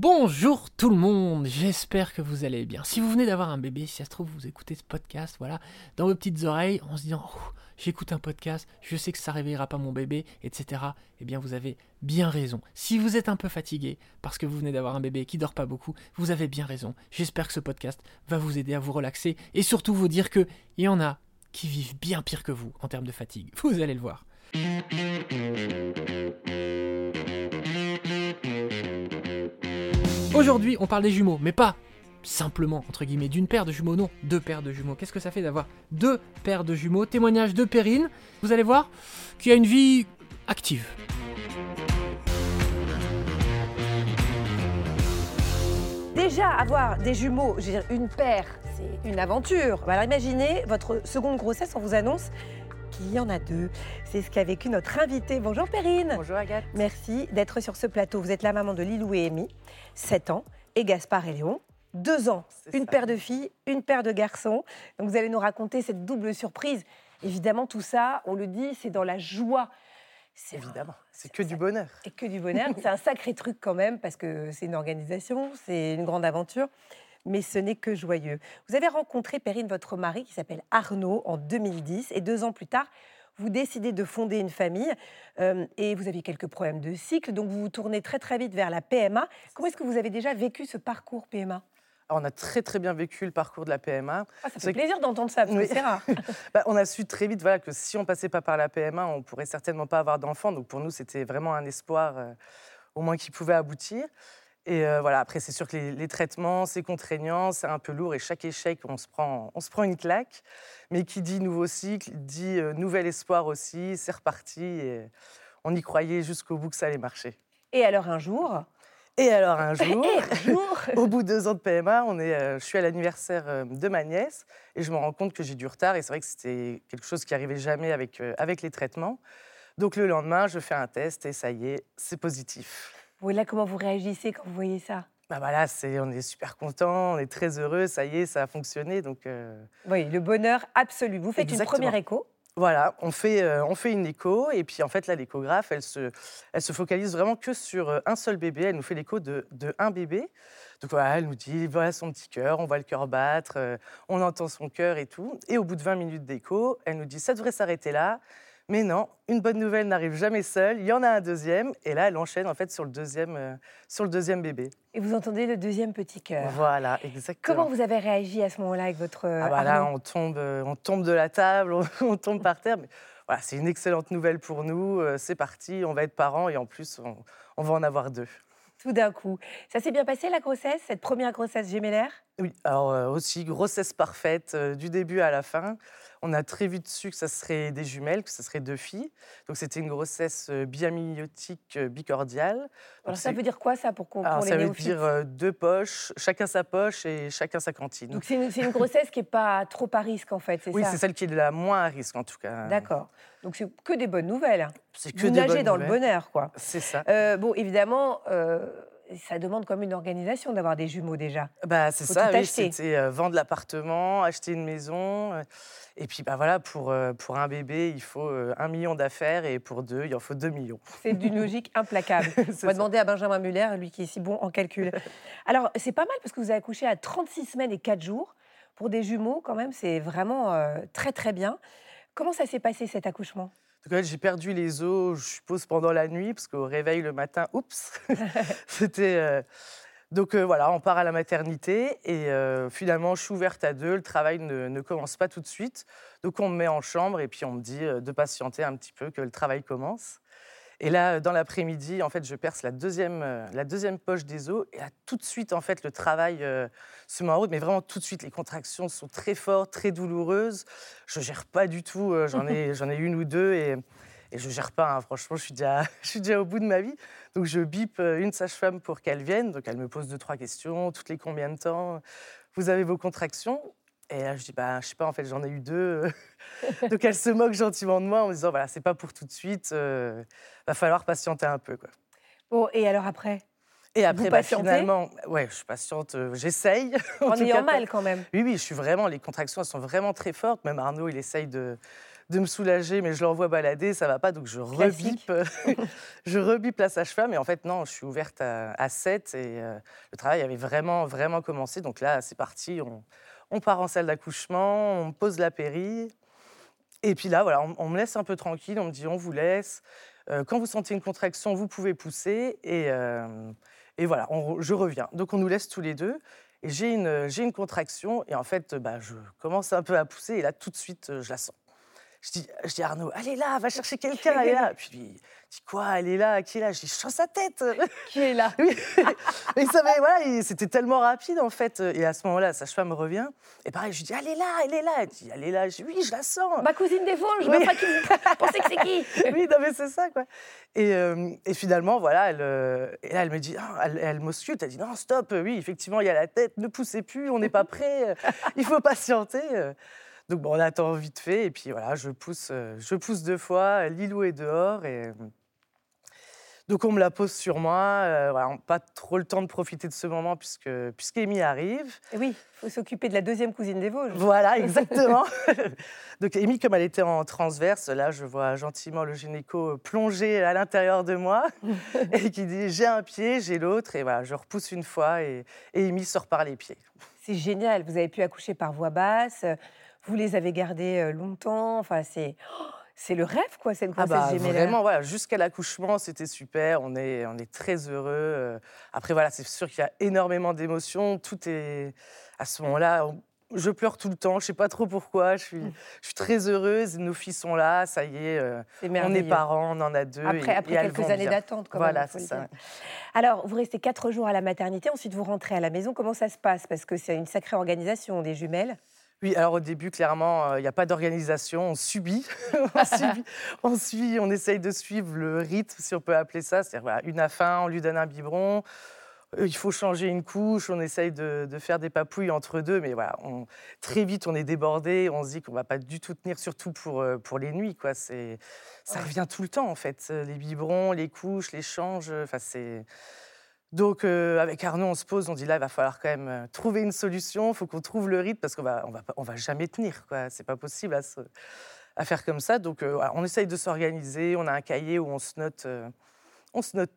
Bonjour tout le monde, j'espère que vous allez bien. Si vous venez d'avoir un bébé, si ça se trouve, vous écoutez ce podcast, voilà, dans vos petites oreilles, en se disant, j'écoute un podcast, je sais que ça réveillera pas mon bébé, etc. Eh bien, vous avez bien raison. Si vous êtes un peu fatigué parce que vous venez d'avoir un bébé qui dort pas beaucoup, vous avez bien raison. J'espère que ce podcast va vous aider à vous relaxer et surtout vous dire que il y en a qui vivent bien pire que vous en termes de fatigue. Vous allez le voir. Aujourd'hui, on parle des jumeaux, mais pas simplement, entre guillemets, d'une paire de jumeaux, non, deux paires de jumeaux. Qu'est-ce que ça fait d'avoir deux paires de jumeaux Témoignage de Perrine, vous allez voir, qui a une vie active. Déjà, avoir des jumeaux, je veux dire, une paire, c'est une aventure. Alors imaginez votre seconde grossesse, on vous annonce qu'il y en a deux. C'est ce qu'a vécu notre invité. Bonjour Perrine. Bonjour Agathe. Merci d'être sur ce plateau. Vous êtes la maman de Lilou et Amy, 7 ans, et Gaspard et Léon, 2 ans. Une ça. paire de filles, une paire de garçons. Donc vous allez nous raconter cette double surprise. Évidemment, tout ça, on le dit, c'est dans la joie. C'est Évidemment, c'est que du bonheur. et que du bonheur. C'est un sacré truc quand même, parce que c'est une organisation, c'est une grande aventure, mais ce n'est que joyeux. Vous avez rencontré Perrine, votre mari, qui s'appelle Arnaud, en 2010, et deux ans plus tard, vous décidez de fonder une famille, euh, et vous aviez quelques problèmes de cycle, donc vous vous tournez très très vite vers la PMA. Comment est-ce que vous avez déjà vécu ce parcours PMA Alors, on a très très bien vécu le parcours de la PMA. ah, Ça fait que- plaisir d'entendre ça, parce Oui. que c'est rare. Bah, on a su très vite voilà, que si on passait pas par la PMA, on pourrait certainement pas avoir d'enfants. Donc pour nous, c'était vraiment un espoir, euh, au moins qui pouvait aboutir. Et euh, voilà, après, c'est sûr que les, les traitements, c'est contraignant, c'est un peu lourd. Et chaque échec, on se prend, on se prend une claque. Mais qui dit nouveau cycle, dit euh, nouvel espoir aussi. C'est reparti. Et on y croyait jusqu'au bout que ça allait marcher. Et alors un jour, Et alors un jour, un jour, Au bout de deux ans de PMA, on est, euh, je suis à l'anniversaire de ma nièce et je me rends compte que j'ai du retard. Et c'est vrai que c'était quelque chose qui arrivait jamais avec, avec les traitements. Donc le lendemain, je fais un test et ça y est, c'est positif. Oui, là, comment vous réagissez quand vous voyez ça? Bah voilà, c'est, on est super content, on est très heureux, ça y est, ça a fonctionné. Donc euh, Oui, le bonheur absolu. Vous faites Exactement. une première écho. voilà, on fait, euh, on fait une écho et puis en fait là, l'échographe, elle se, elle se focalise vraiment que sur euh, un seul bébé. Elle nous fait l'écho de, de un bébé. Donc voilà, elle nous dit, voilà son petit cœur, on voit le cœur battre, euh, on entend son cœur et tout. Et au bout de 20 minutes d'écho, elle nous dit, ça devrait s'arrêter là. Mais non, une bonne nouvelle n'arrive jamais seule. Il y en a un deuxième. Et là, elle enchaîne en fait sur le deuxième, euh, sur le deuxième bébé. Et vous entendez le deuxième petit cœur. Voilà, exactement. Comment vous avez réagi à ce moment-là avec votre Ah bah là, on tombe, euh, on tombe de la table, on, tombe par terre. Mais voilà, c'est une excellente nouvelle pour nous. euh, C'est parti, on va être parents et en plus, on, on va en avoir deux. Tout d'un coup. Ça s'est bien passé la grossesse, cette première grossesse gémellaire? Oui, alors euh, aussi grossesse parfaite euh, du début à la fin. On a très vite su que ça serait des jumelles, que ça serait deux filles. Donc c'était une grossesse euh, biamniotique bicordiale. Alors ça veut dire quoi ça pour, qu'on- ça veut dire deux poches, chacun sa poche et chacun sa cantine. Donc c'est une, grossesse qui n'est pas trop à risque en fait, c'est oui, ça? c'est celle qui est la moins à risque en tout cas. D'accord. Donc c'est que des bonnes nouvelles. C'est que Vous des nagez bonnes dans le bonheur quoi. C'est ça. Euh, bon, évidemment, euh, ça demande comme une organisation d'avoir des jumeaux déjà. Bah, c'est ça, oui, c'était euh, vendre l'appartement, acheter une maison. euh, et puis bah, voilà, pour, euh, pour un bébé, il faut un million d'affaires et pour deux, il en faut deux millions. C'est d'une logique implacable. On va demander à Benjamin Muller, lui qui est si bon en calcul. Alors, c'est pas mal parce que vous avez accouché à 36 semaines et 4 jours. Pour des jumeaux, quand même, c'est vraiment très, très bien. Comment ça s'est passé cet accouchement? Donc, j'ai perdu les os, je suppose, pendant la nuit, parce qu'au réveil le matin, oups, c'était. euh, Donc euh, voilà, on part à la maternité et euh, finalement, je suis ouverte à deux. Le travail ne, ne commence pas tout de suite. Donc on me met en chambre et puis on me dit de patienter un petit peu, que le travail commence. Et là, dans l'après-midi, en fait, je perce la deuxième, euh, la deuxième poche des os. Et là, tout de suite, en fait, le travail euh, se met en route. Mais vraiment, tout de suite, les contractions sont très fortes, très douloureuses. Je gère pas du tout. euh, J'en ai, j'en ai une ou deux et, et je gère pas. hein. Franchement, je suis, déjà, je suis déjà au bout de ma vie. Donc, je bip euh, une sage-femme pour qu'elle vienne. Donc, elle me pose deux, trois questions. Toutes les combien de temps? Vous avez vos contractions? Et là, je dis, bah, je sais pas, en fait, j'en ai eu deux. Donc, elle se moque gentiment de moi en me disant, voilà, c'est pas pour tout de suite. euh, va falloir patienter un peu, quoi. Bon, et alors après? Et après, bah, finalement, ouais, je suis patiente, euh, j'essaye. En tout ayant cas, mal quand même. Oui, oui, je suis vraiment, les contractions, elles sont vraiment très fortes. Même Arnaud, il essaye de, de me soulager, mais je l'envoie balader, ça va pas, donc je Classique. rebipe, je rebipe la sage-femme. Et en fait, non, je suis ouverte à, à 7 et euh, le travail avait vraiment, vraiment commencé. Donc là, c'est parti, on, on part en salle d'accouchement, on pose la péri. Et puis là, voilà, on, me laisse un peu tranquille, on me dit on vous laisse. Euh, quand vous sentez une contraction, vous pouvez pousser. Et, euh, et voilà, je reviens. Donc on nous laisse tous les deux. Et j'ai une, une contraction. Et en fait, bah, je commence un peu à pousser. Et là, tout de suite, euh, je la sens. Je dis, je dis à Arnaud, elle est là, va chercher quelqu'un, elle est là. Puis il dit, quoi, elle est là, qui est là? Je dis, je sens sa tête. Qui est là? Oui. Et ça voilà, c'était tellement rapide en fait. Et à ce moment-là, la sage-femme revient. Et pareil, je lui dis, elle est là, elle est là. Elle dit, elle est là. Je dis, oui, je la sens. Ma cousine des Vosges, je Oui. pas qui pensez que c'est qui? Oui, non, mais c'est ça, quoi. Et, euh, et finalement, voilà, elle, euh, et là, elle me dit, ah, elle, elle m'ausculte, elle dit, non, stop, oui, effectivement, il y a la tête, ne poussez plus, on n'est pas prêt, il faut patienter. Euh. Donc, bon, on attend vite fait, et puis voilà, je pousse, euh, je pousse deux fois, Lilou est dehors, et. euh, Donc, on me la pose sur moi, euh, voilà, on pas trop le temps de profiter de ce moment, puisque, puisqu'Amy arrive. Et Oui, il faut s'occuper de la deuxième cousine des Vosges. Voilà, exactement. Donc, Amy, comme elle était en transverse, là, je vois gentiment le gynéco plonger à l'intérieur de moi et qui dit J'ai un pied, j'ai l'autre. Et voilà, je repousse une fois et, et Amy sort par les pieds. C'est génial, vous avez pu accoucher par voie basse, vous les avez gardés longtemps, enfin c'est oh, c'est le rêve quoi, cette Ah grossesse bah, gémellaire. vraiment, voilà, jusqu'à l'accouchement, c'était super. On est, on est très heureux. Après, voilà, c'est sûr qu'il y a énormément d'émotions. Tout est. À ce moment-là, on- je pleure tout le temps. Je sais pas trop pourquoi. Je suis, je suis très heureuse. Nos filles sont là. Ça y est. euh, on est parents, on en a deux. Après, et- après et quelques années d'attente, quand Voilà, ça. Alors, vous restez quatre jours à la maternité, ensuite vous rentrez à la maison. Comment ça se passe? Parce que c'est une sacrée organisation des jumelles. Oui, alors au début, clairement, euh, il n'y a pas d'organisation, on subit. on, subit on suit, on essaye de suivre le rythme, si on peut appeler ça. C'est-à-dire, voilà, une à fin, on lui donne un biberon. euh, Il faut changer une couche, on essaye de, de faire des papouilles entre deux, mais voilà, on- très vite on est débordé, on se dit qu'on va pas du tout tenir, surtout pour, euh, pour les nuits, quoi. C'est, ça revient tout le temps en fait, euh, les biberons, les couches, les changes, enfin c'est. Donc euh, avec Arnaud, on se pose, on dit là, il va falloir quand même euh, trouver une solution, il faut qu'on trouve le rythme parce qu'on va, va, jamais tenir, quoi. C'est pas possible à, faire comme ça. Donc euh, on essaye de s'organiser, on a un cahier où on se note.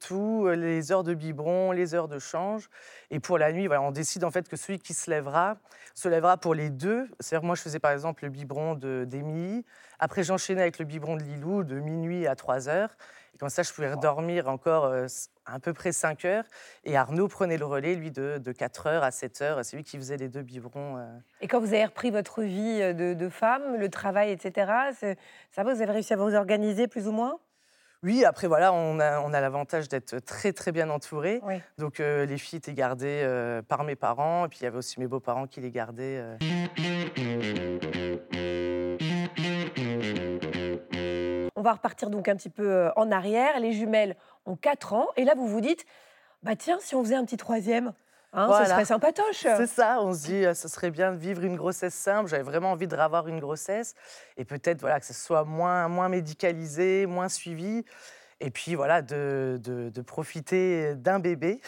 tout, les heures de biberon, les heures de change. Et pour la nuit, on décide en fait que celui qui se lèvera se lèvera pour les deux. C'est-à-dire, moi, je faisais par exemple le biberon de- d'Émilie. Après, j'enchaînais avec le biberon de Lilou de minuit à 3 heures. Comme ça, je pouvais dormir encore euh, à peu près 5 heures. Et Arnaud prenait le relais, lui, de, de 4 heures à 7 heures. C'est lui qui faisait les deux biberons. euh. Et quand vous avez repris votre vie de, de femme, le travail, etc., ça va, vous avez réussi à vous organiser plus ou moins? Oui, après, voilà, on a, on a l'avantage d'être très, très bien entouré. Oui. Donc, euh, les filles étaient gardées euh, par mes parents. Et puis, il y avait aussi mes beaux-parents qui les gardaient. euh. On va repartir donc un petit peu euh, en arrière. Les jumelles ont 4 ans. Et là, vous vous dites, bah tiens, si on faisait un petit troisième, hein, Voilà. ce serait sympatoche. C'est ça, on se dit, euh, ce serait bien de vivre une grossesse simple. J'avais vraiment envie de revoir une grossesse et peut-être voilà, que ce soit moins, moins médicalisé, moins suivi. Et puis voilà, de, de- de profiter d'un bébé.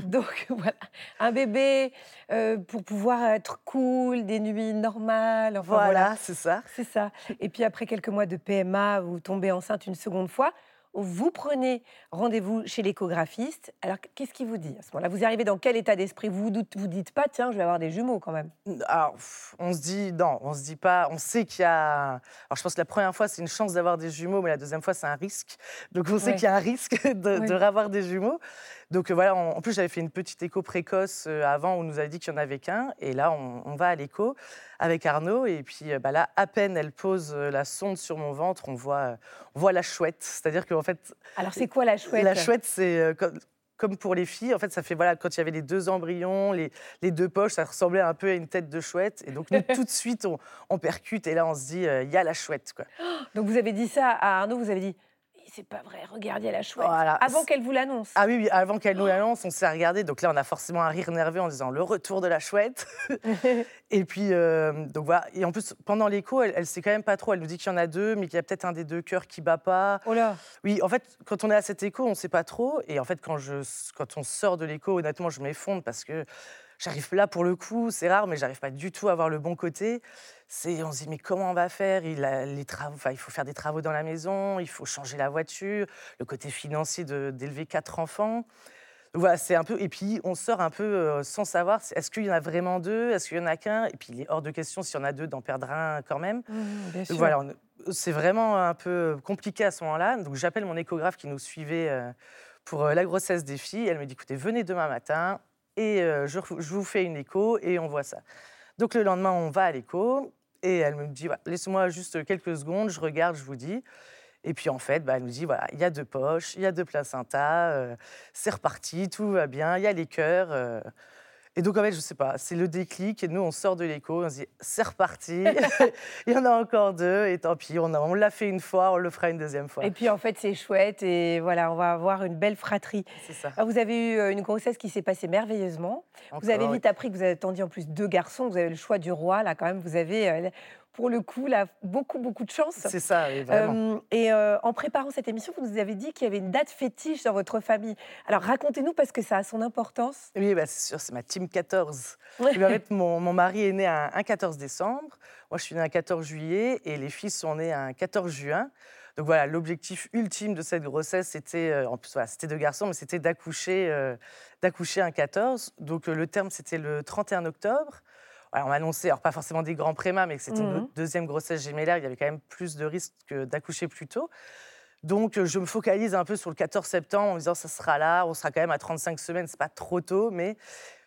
Donc voilà, un bébé euh, pour pouvoir être cool, des nuits normales. Enfin, Voilà, voilà. c'est ça. C'est ça. Et puis après quelques mois de PMA, vous tombez enceinte une seconde fois. Vous prenez rendez-vous chez l'échographiste. Alors qu'est-ce qu'il vous dit à ce moment-là? Vous arrivez dans quel état d'esprit? Vous vous vous dites pas, tiens, je vais avoir des jumeaux quand même. Alors, on se dit, non, on se dit pas, on sait qu'il y a. Alors, je pense que la première fois, c'est une chance d'avoir des jumeaux, mais la deuxième fois, c'est un risque. Donc, on sait Ouais. qu'il y a un risque de, Oui. de revoir des jumeaux. Donc, euh, voilà, on- en plus, j'avais fait une petite écho précoce euh, avant où on nous avait dit qu'il n'y en avait qu'un. Et là, on, on va à l'écho avec Arnaud. Et puis, euh, bah, là, à peine elle pose la sonde sur mon ventre, on voit, on voit la chouette. C'est-à-dire qu'en fait, Alors c'est quoi la chouette la chouette, c'est comme, comme pour les filles. En fait, ça fait voilà, quand il y avait les deux embryons, les, les deux poches, ça ressemblait un peu à une tête de chouette. Et donc, nous, tout de suite, on, on percute et là, on se dit, euh, il y a la chouette. Quoi. Donc vous avez dit ça à Arnaud, vous avez dit, c'est pas vrai, regardez, la chouette. Voilà. Avant qu'elle vous l'annonce. Ah oui, oui, avant qu'elle nous l'annonce, on s'est regardé. Donc là, on a forcément un rire nerveux en disant le retour de la chouette. et puis, euh, donc voilà. Et en plus, pendant l'écho, elle, elle sait quand même pas trop. Elle nous dit qu'il y en a deux, mais qu'il y a peut-être un des deux cœurs qui bat pas. Oh là Oui, en fait, quand on est à cet écho, on ne sait pas trop. Et en fait, quand, je, quand on sort de l'écho, honnêtement, je m'effondre parce que j'arrive là pour le coup, c'est rare, mais j'arrive pas du tout à voir le bon côté. C'est, on se dit mais comment on va faire? Il, a les travaux, il faut faire des travaux dans la maison, il faut changer la voiture, le côté financier d'élever quatre enfants. Voilà, c'est un peu. Et puis, on sort un peu euh, sans savoir est-ce qu'il y en a vraiment deux? Est-ce qu'il y en a qu'un? Et puis, il est hors de question, s'il y en a deux, d'en perdre un quand même. Mmh, voilà, c'est vraiment un peu compliqué à ce moment-là. Donc, j'appelle mon échographe qui nous suivait euh, pour euh, la grossesse des filles. Elle me dit écoutez, venez demain matin et je, vous fais une écho et on voit ça. Donc, le lendemain, on va à l'écho et elle me dit laissez-moi juste quelques secondes, je regarde, je vous dis. Et puis en fait, bah, elle nous dit voilà, il y a deux poches, il y a deux placentas, euh, c'est reparti, tout va bien, il y a les cœurs. Euh. Et donc, en fait, je sais pas, c'est le déclic. Et nous, on sort de l'écho, on se dit, c'est reparti. Il y en a encore deux. Et tant pis, on, on l'a fait une fois, on le fera une deuxième fois. Et puis, en fait, c'est chouette. Et voilà, on va avoir une belle fratrie. C'est ça. Alors, vous avez eu euh, une grossesse qui s'est passée merveilleusement. vous avez vite appris que vous attendiez en plus deux garçons. Vous avez le choix du roi. Là, quand même, vous avez pour le coup, là, beaucoup, beaucoup de chance. C'est ça, vraiment. et en préparant cette émission, vous nous avez dit qu'il y avait une date fétiche dans votre famille. Alors, racontez-nous, parce que ça a son importance. Oui, bah, c'est sûr, c'est ma team 14. mon, mon, mari est né un, 14 décembre. Moi, je suis née un 14 juillet et les filles sont nées un 14 juin. Donc voilà, l'objectif ultime de cette grossesse, c'était, en plus, voilà, c'était deux garçons, mais c'était d'accoucher, d'accoucher un 14. Donc le terme, c'était le 31 octobre on m'a annoncé, alors pas forcément des grands prémas, mais que c'était une mmh deuxième grossesse gémellaire, il y avait quand même plus de risques d'accoucher plus tôt. Donc, je me focalise un peu sur le 14 septembre en me disant, ça sera là, on sera quand même à 35 semaines, c'est pas trop tôt, mais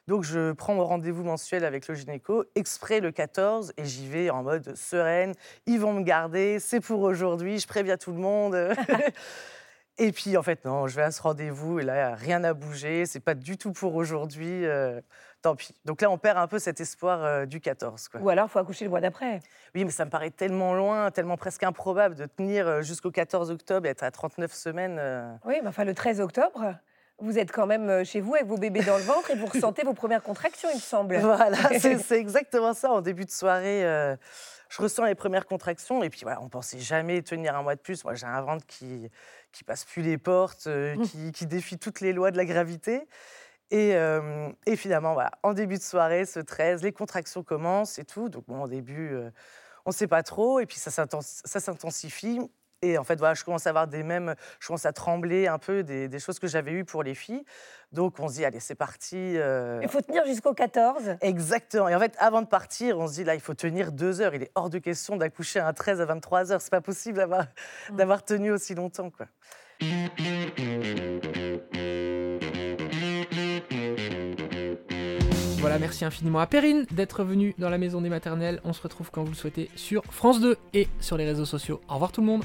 donc je prends mon rendez-vous mensuel avec le gynéco, exprès le 14, et j'y vais en mode sereine. Ils vont me garder, c'est pour aujourd'hui, je préviens tout le monde. et puis en fait non, je vais à ce rendez-vous et là rien n'a bougé, c'est pas du tout pour aujourd'hui. Euh, tant pis. Donc là, on perd un peu cet espoir euh, du 14. Ou alors, il faut accoucher le mois d'après. Oui, mais ça me paraît tellement loin, tellement presque improbable de tenir euh, jusqu'au 14 octobre et être à 39 semaines. Euh. Oui, mais enfin, le 13 octobre, vous êtes quand même chez vous avec vos bébés dans le ventre et vous ressentez vos premières contractions, il me semble. Voilà, c'est exactement ça. En début de soirée, je ressens les premières contractions et puis voilà, on pensait jamais tenir un mois de plus. Moi, j'ai un ventre qui qui passe plus les portes, mmh. qui, qui, défie toutes les lois de la gravité. Et, finalement, voilà, en début de soirée, ce 13, les contractions commencent et tout. Donc, bon, au début, on ne sait pas trop. Et puis, ça s'intensifie. Et en fait, voilà, je commence à avoir des mêmes, je commence à trembler un peu des, choses que j'avais eues pour les filles. Donc, on se dit, allez, c'est parti. Il faut tenir jusqu'au 14. Exactement. Et en fait, avant de partir, on se dit, là, il faut tenir deux heures. Il est hors de question d'accoucher un 13 à 23 heures. C'est pas possible d'avoir, mmh. tenu aussi longtemps, quoi. Voilà, merci infiniment à Perrine d'être venue dans la maison des maternelles. On se retrouve quand vous le souhaitez sur France 2 et sur les réseaux sociaux. Au revoir tout le monde.